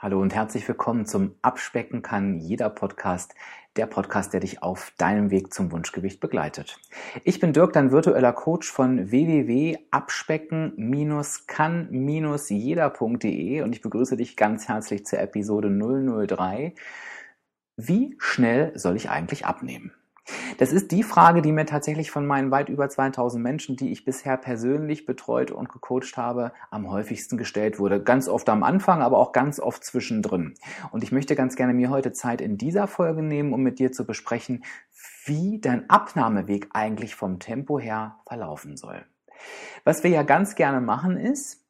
Hallo und herzlich willkommen zum Abspecken kann jeder Podcast, der Podcast, der dich auf deinem Weg zum Wunschgewicht begleitet. Ich bin Dirk, dein virtueller Coach von www.abspecken-kann-jeder.de und ich begrüße dich ganz herzlich zur Episode 003. Wie schnell soll ich eigentlich abnehmen? Das ist die Frage, die mir tatsächlich von meinen weit über 2000 Menschen, die ich bisher persönlich betreut und gecoacht habe, am häufigsten gestellt wurde. Ganz oft am Anfang, aber auch ganz oft zwischendrin. Und ich möchte ganz gerne mir heute Zeit in dieser Folge nehmen, um mit dir zu besprechen, wie dein Abnahmeweg eigentlich vom Tempo her verlaufen soll. Was wir ja ganz gerne machen ist,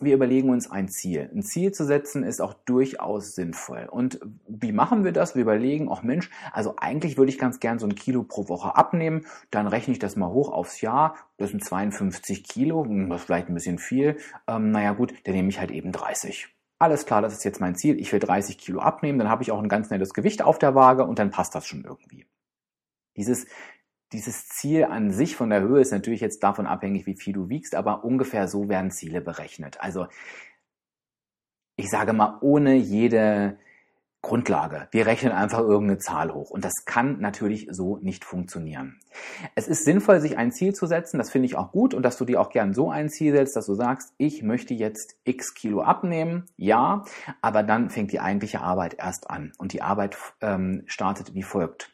wir überlegen uns ein Ziel. Ein Ziel zu setzen ist auch durchaus sinnvoll. Und wie machen wir das? Wir überlegen, ach Mensch, also eigentlich würde ich ganz gern so ein Kilo pro Woche abnehmen. Dann rechne ich das mal hoch aufs Jahr. Das sind 52 Kilo, hm, das ist vielleicht ein bisschen viel. Ähm, naja gut, dann nehme ich halt eben 30. Alles klar, das ist jetzt mein Ziel. Ich will 30 Kilo abnehmen, dann habe ich auch ein ganz nettes Gewicht auf der Waage und dann passt das schon irgendwie. Dieses dieses Ziel an sich von der Höhe ist natürlich jetzt davon abhängig, wie viel du wiegst, aber ungefähr so werden Ziele berechnet. Also ich sage mal, ohne jede Grundlage. Wir rechnen einfach irgendeine Zahl hoch. Und das kann natürlich so nicht funktionieren. Es ist sinnvoll, sich ein Ziel zu setzen. Das finde ich auch gut. Und dass du dir auch gern so ein Ziel setzt, dass du sagst, ich möchte jetzt x Kilo abnehmen. Ja, aber dann fängt die eigentliche Arbeit erst an. Und die Arbeit ähm, startet wie folgt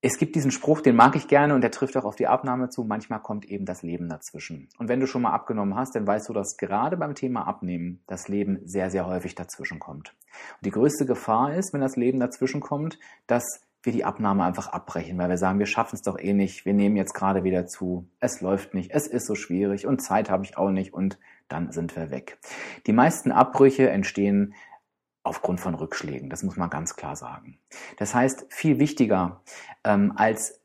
es gibt diesen Spruch, den mag ich gerne und der trifft auch auf die Abnahme zu. Manchmal kommt eben das Leben dazwischen. Und wenn du schon mal abgenommen hast, dann weißt du, dass gerade beim Thema Abnehmen das Leben sehr, sehr häufig dazwischen kommt. Und die größte Gefahr ist, wenn das Leben dazwischen kommt, dass wir die Abnahme einfach abbrechen, weil wir sagen, wir schaffen es doch eh nicht, wir nehmen jetzt gerade wieder zu, es läuft nicht, es ist so schwierig und Zeit habe ich auch nicht und dann sind wir weg. Die meisten Abbrüche entstehen aufgrund von Rückschlägen. Das muss man ganz klar sagen. Das heißt, viel wichtiger ähm, als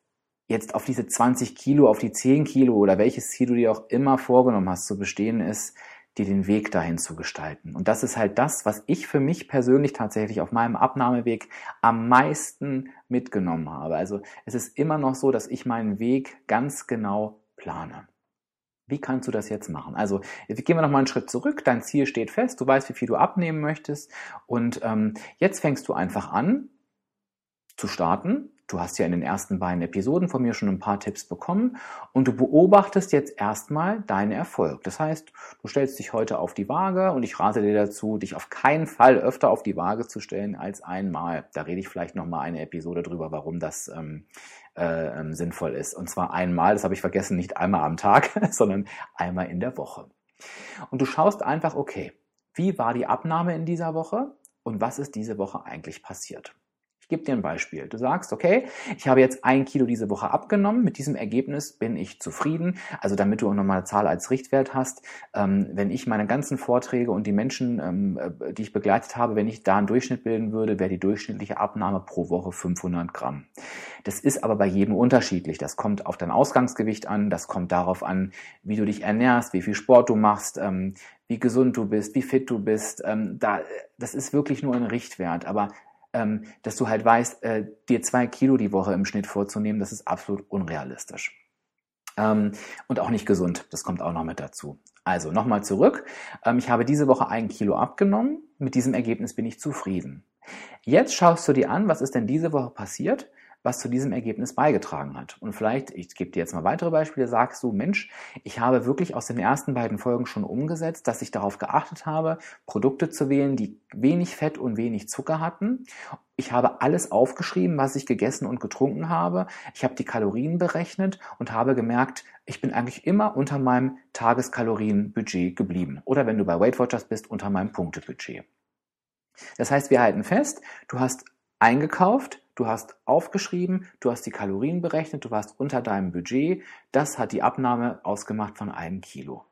jetzt auf diese 20 Kilo, auf die 10 Kilo oder welches Ziel du dir auch immer vorgenommen hast zu bestehen, ist, dir den Weg dahin zu gestalten. Und das ist halt das, was ich für mich persönlich tatsächlich auf meinem Abnahmeweg am meisten mitgenommen habe. Also es ist immer noch so, dass ich meinen Weg ganz genau plane. Wie kannst du das jetzt machen? Also gehen wir noch mal einen Schritt zurück. Dein Ziel steht fest. Du weißt, wie viel du abnehmen möchtest. Und ähm, jetzt fängst du einfach an zu starten. Du hast ja in den ersten beiden Episoden von mir schon ein paar Tipps bekommen und du beobachtest jetzt erstmal deinen Erfolg. Das heißt, du stellst dich heute auf die Waage und ich rate dir dazu, dich auf keinen Fall öfter auf die Waage zu stellen als einmal. Da rede ich vielleicht noch mal eine Episode drüber, warum das ähm, äh, ähm, sinnvoll ist. Und zwar einmal, das habe ich vergessen, nicht einmal am Tag, sondern einmal in der Woche. Und du schaust einfach, okay, wie war die Abnahme in dieser Woche und was ist diese Woche eigentlich passiert? Ich gebe dir ein Beispiel. Du sagst, okay, ich habe jetzt ein Kilo diese Woche abgenommen. Mit diesem Ergebnis bin ich zufrieden. Also damit du auch nochmal eine Zahl als Richtwert hast. Ähm, wenn ich meine ganzen Vorträge und die Menschen, ähm, äh, die ich begleitet habe, wenn ich da einen Durchschnitt bilden würde, wäre die durchschnittliche Abnahme pro Woche 500 Gramm. Das ist aber bei jedem unterschiedlich. Das kommt auf dein Ausgangsgewicht an. Das kommt darauf an, wie du dich ernährst, wie viel Sport du machst, ähm, wie gesund du bist, wie fit du bist. Ähm, da, das ist wirklich nur ein Richtwert. Aber ähm, dass du halt weißt, äh, dir zwei Kilo die Woche im Schnitt vorzunehmen, das ist absolut unrealistisch. Ähm, und auch nicht gesund, das kommt auch noch mit dazu. Also nochmal zurück. Ähm, ich habe diese Woche ein Kilo abgenommen. Mit diesem Ergebnis bin ich zufrieden. Jetzt schaust du dir an, was ist denn diese Woche passiert, was zu diesem Ergebnis beigetragen hat. Und vielleicht, ich gebe dir jetzt mal weitere Beispiele, sagst du, Mensch, ich habe wirklich aus den ersten beiden Folgen schon umgesetzt, dass ich darauf geachtet habe, Produkte zu wählen, die wenig Fett und wenig Zucker hatten. Ich habe alles aufgeschrieben, was ich gegessen und getrunken habe. Ich habe die Kalorien berechnet und habe gemerkt, ich bin eigentlich immer unter meinem Tageskalorienbudget geblieben. Oder wenn du bei Weight Watchers bist, unter meinem Punktebudget. Das heißt, wir halten fest, du hast eingekauft, du hast aufgeschrieben, du hast die Kalorien berechnet, du warst unter deinem Budget. Das hat die Abnahme ausgemacht von einem Kilo.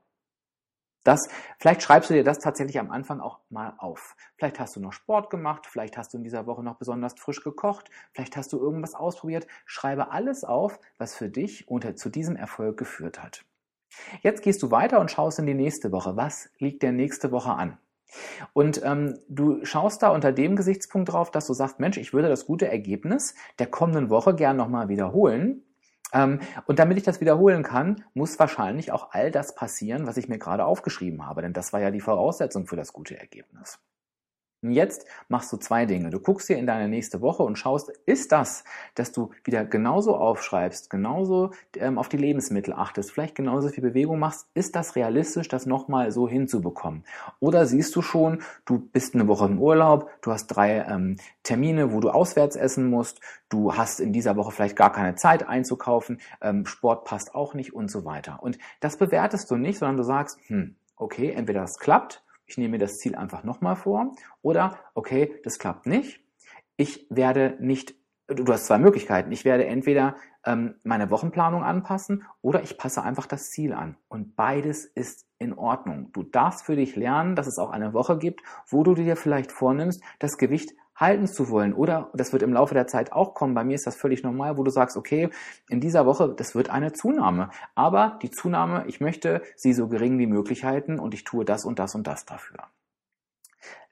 Das, vielleicht schreibst du dir das tatsächlich am Anfang auch mal auf. Vielleicht hast du noch Sport gemacht, vielleicht hast du in dieser Woche noch besonders frisch gekocht, vielleicht hast du irgendwas ausprobiert. Schreibe alles auf, was für dich unter, zu diesem Erfolg geführt hat. Jetzt gehst du weiter und schaust in die nächste Woche. Was liegt der nächste Woche an? Und ähm, du schaust da unter dem Gesichtspunkt drauf, dass du sagst, Mensch, ich würde das gute Ergebnis der kommenden Woche gern nochmal wiederholen. Ähm, und damit ich das wiederholen kann, muss wahrscheinlich auch all das passieren, was ich mir gerade aufgeschrieben habe, denn das war ja die Voraussetzung für das gute Ergebnis. Und jetzt machst du zwei Dinge. Du guckst dir in deine nächste Woche und schaust, ist das, dass du wieder genauso aufschreibst, genauso ähm, auf die Lebensmittel achtest, vielleicht genauso viel Bewegung machst, ist das realistisch, das nochmal so hinzubekommen? Oder siehst du schon, du bist eine Woche im Urlaub, du hast drei ähm, Termine, wo du auswärts essen musst, du hast in dieser Woche vielleicht gar keine Zeit einzukaufen, ähm, Sport passt auch nicht und so weiter. Und das bewertest du nicht, sondern du sagst, hm, okay, entweder das klappt ich nehme mir das Ziel einfach nochmal vor oder, okay, das klappt nicht. Ich werde nicht, du hast zwei Möglichkeiten. Ich werde entweder ähm, meine Wochenplanung anpassen oder ich passe einfach das Ziel an. Und beides ist in Ordnung. Du darfst für dich lernen, dass es auch eine Woche gibt, wo du dir vielleicht vornimmst, das Gewicht halten zu wollen. Oder das wird im Laufe der Zeit auch kommen. Bei mir ist das völlig normal, wo du sagst, okay, in dieser Woche, das wird eine Zunahme. Aber die Zunahme, ich möchte sie so gering wie möglich halten und ich tue das und das und das dafür.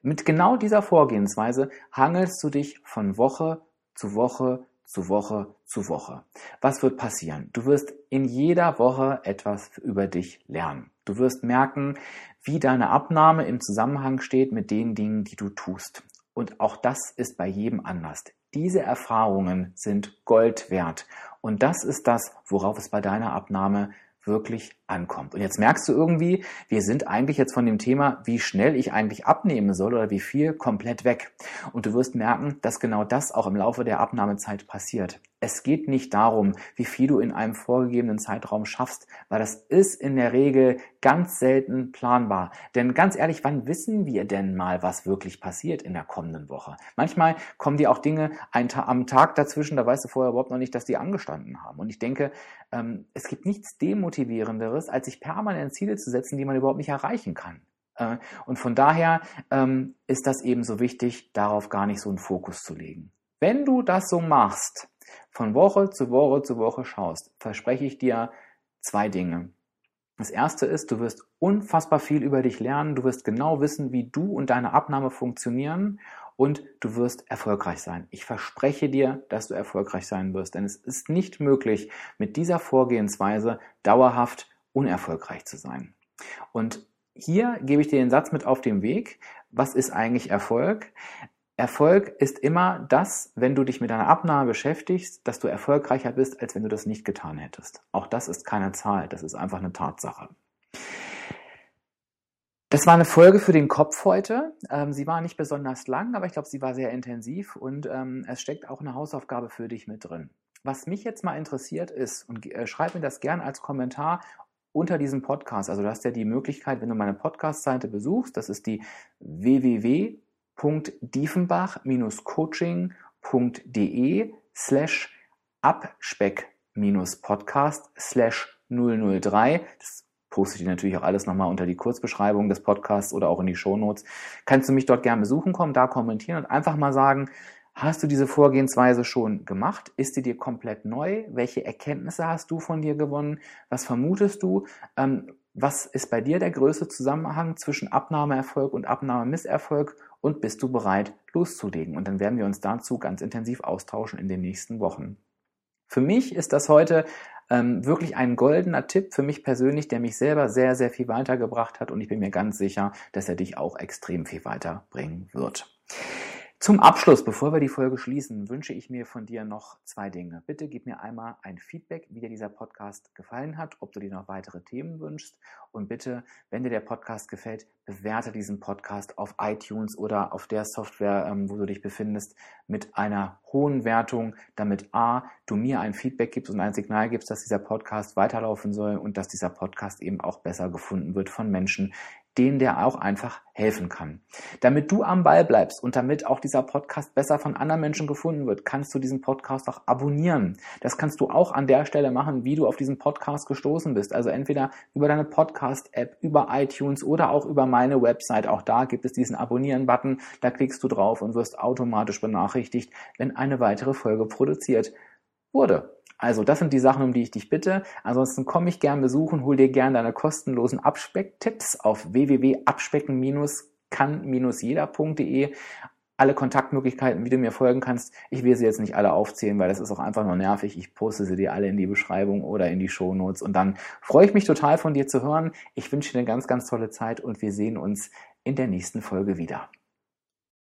Mit genau dieser Vorgehensweise hangelst du dich von Woche zu Woche zu Woche zu Woche. Was wird passieren? Du wirst in jeder Woche etwas über dich lernen. Du wirst merken, wie deine Abnahme im Zusammenhang steht mit den Dingen, die du tust. Und auch das ist bei jedem anders. Diese Erfahrungen sind Gold wert. Und das ist das, worauf es bei deiner Abnahme wirklich ankommt. Und jetzt merkst du irgendwie, wir sind eigentlich jetzt von dem Thema, wie schnell ich eigentlich abnehmen soll oder wie viel, komplett weg. Und du wirst merken, dass genau das auch im Laufe der Abnahmezeit passiert. Es geht nicht darum, wie viel du in einem vorgegebenen Zeitraum schaffst, weil das ist in der Regel ganz selten planbar. Denn ganz ehrlich, wann wissen wir denn mal, was wirklich passiert in der kommenden Woche? Manchmal kommen dir auch Dinge am Tag dazwischen, da weißt du vorher überhaupt noch nicht, dass die angestanden haben. Und ich denke, ähm, es gibt nichts Demotivierenderes, als sich permanent Ziele zu setzen, die man überhaupt nicht erreichen kann. Äh, und von daher ähm, ist das eben so wichtig, darauf gar nicht so einen Fokus zu legen. Wenn du das so machst, von Woche zu Woche zu Woche schaust, verspreche ich dir zwei Dinge. Das erste ist, du wirst unfassbar viel über dich lernen, du wirst genau wissen, wie du und deine Abnahme funktionieren und du wirst erfolgreich sein. Ich verspreche dir, dass du erfolgreich sein wirst, denn es ist nicht möglich, mit dieser Vorgehensweise dauerhaft unerfolgreich zu sein. Und hier gebe ich dir den Satz mit auf den Weg. Was ist eigentlich Erfolg? Erfolg ist immer das, wenn du dich mit deiner Abnahme beschäftigst, dass du erfolgreicher bist, als wenn du das nicht getan hättest. Auch das ist keine Zahl, das ist einfach eine Tatsache. Das war eine Folge für den Kopf heute. Ähm, sie war nicht besonders lang, aber ich glaube, sie war sehr intensiv und ähm, es steckt auch eine Hausaufgabe für dich mit drin. Was mich jetzt mal interessiert ist, und äh, schreib mir das gern als Kommentar unter diesem Podcast. Also du hast ja die Möglichkeit, wenn du meine Podcast-Seite besuchst, das ist die www www.diefenbach-coaching.de slash abspeck-podcast slash 003. Das poste ich natürlich auch alles nochmal unter die Kurzbeschreibung des Podcasts oder auch in die Shownotes. Kannst du mich dort gerne besuchen kommen, da kommentieren und einfach mal sagen, Hast du diese Vorgehensweise schon gemacht? Ist sie dir komplett neu? Welche Erkenntnisse hast du von dir gewonnen? Was vermutest du? Ähm, was ist bei dir der größte Zusammenhang zwischen Abnahmeerfolg und Abnahmemisserfolg? Und bist du bereit, loszulegen? Und dann werden wir uns dazu ganz intensiv austauschen in den nächsten Wochen. Für mich ist das heute ähm, wirklich ein goldener Tipp für mich persönlich, der mich selber sehr, sehr viel weitergebracht hat und ich bin mir ganz sicher, dass er dich auch extrem viel weiterbringen wird. Zum Abschluss, bevor wir die Folge schließen, wünsche ich mir von dir noch zwei Dinge. Bitte gib mir einmal ein Feedback, wie dir dieser Podcast gefallen hat, ob du dir noch weitere Themen wünschst. Und bitte, wenn dir der Podcast gefällt, bewerte diesen Podcast auf iTunes oder auf der Software, ähm, wo du dich befindest, mit einer hohen Wertung, damit A, du mir ein Feedback gibst und ein Signal gibst, dass dieser Podcast weiterlaufen soll und dass dieser Podcast eben auch besser gefunden wird von Menschen, denen der auch einfach helfen kann. Damit du am Ball bleibst und damit auch dieser Podcast besser von anderen Menschen gefunden wird, kannst du diesen Podcast auch abonnieren. Das kannst du auch an der Stelle machen, wie du auf diesen Podcast gestoßen bist. Also entweder über deine Podcast-App, über iTunes oder auch über meine Website. Auch da gibt es diesen Abonnieren-Button. Da klickst du drauf und wirst automatisch benachrichtigt, wenn eine weitere Folge produziert wurde. Also das sind die Sachen, um die ich dich bitte. Ansonsten komm mich gern besuchen, hol dir gern deine kostenlosen Abspecktipps auf www.abspecken-kann-jeder.de. alle Kontaktmöglichkeiten, wie du mir folgen kannst. Ich will sie jetzt nicht alle aufzählen, weil das ist auch einfach nur nervig. Ich poste sie dir alle in die Beschreibung oder in die Shownotes und dann freue ich mich total von dir zu hören. Ich wünsche dir eine ganz, ganz tolle Zeit und wir sehen uns in der nächsten Folge wieder.